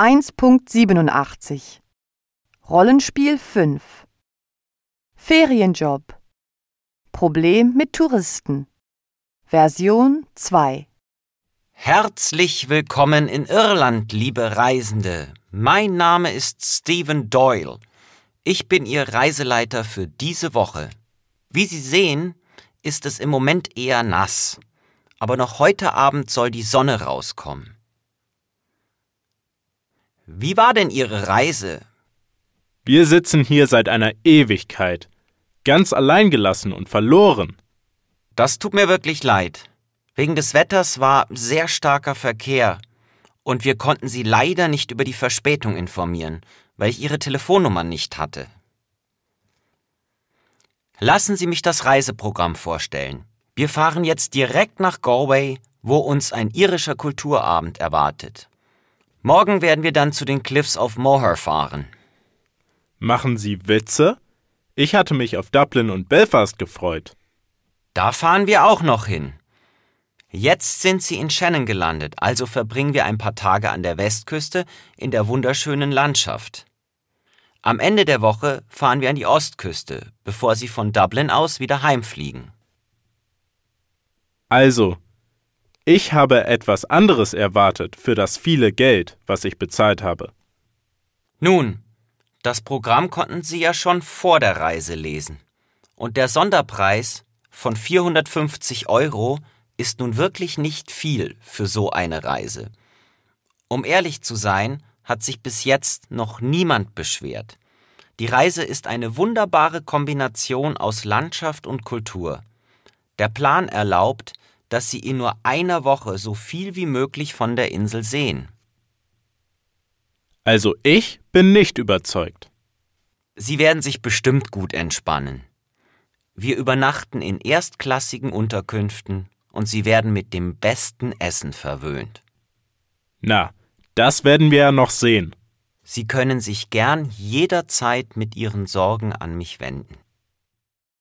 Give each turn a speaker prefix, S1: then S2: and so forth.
S1: 1.87 Rollenspiel 5 Ferienjob Problem mit Touristen Version 2
S2: Herzlich willkommen in Irland, liebe Reisende. Mein Name ist Stephen Doyle. Ich bin Ihr Reiseleiter für diese Woche. Wie Sie sehen, ist es im Moment eher nass, aber noch heute Abend soll die Sonne rauskommen. Wie war denn Ihre Reise?
S3: Wir sitzen hier seit einer Ewigkeit, ganz alleingelassen und verloren.
S2: Das tut mir wirklich leid. Wegen des Wetters war sehr starker Verkehr und wir konnten Sie leider nicht über die Verspätung informieren, weil ich Ihre Telefonnummer nicht hatte. Lassen Sie mich das Reiseprogramm vorstellen. Wir fahren jetzt direkt nach Galway, wo uns ein irischer Kulturabend erwartet. Morgen werden wir dann zu den Cliffs of Moher fahren.
S3: Machen Sie Witze? Ich hatte mich auf Dublin und Belfast gefreut.
S2: Da fahren wir auch noch hin. Jetzt sind Sie in Shannon gelandet, also verbringen wir ein paar Tage an der Westküste in der wunderschönen Landschaft. Am Ende der Woche fahren wir an die Ostküste, bevor Sie von Dublin aus wieder heimfliegen.
S3: Also, ich habe etwas anderes erwartet für das viele Geld, was ich bezahlt habe.
S2: Nun, das Programm konnten Sie ja schon vor der Reise lesen. Und der Sonderpreis von 450 Euro ist nun wirklich nicht viel für so eine Reise. Um ehrlich zu sein, hat sich bis jetzt noch niemand beschwert. Die Reise ist eine wunderbare Kombination aus Landschaft und Kultur. Der Plan erlaubt, dass Sie in nur einer Woche so viel wie möglich von der Insel sehen.
S3: Also ich bin nicht überzeugt.
S2: Sie werden sich bestimmt gut entspannen. Wir übernachten in erstklassigen Unterkünften und Sie werden mit dem besten Essen verwöhnt.
S3: Na, das werden wir ja noch sehen.
S2: Sie können sich gern jederzeit mit Ihren Sorgen an mich wenden.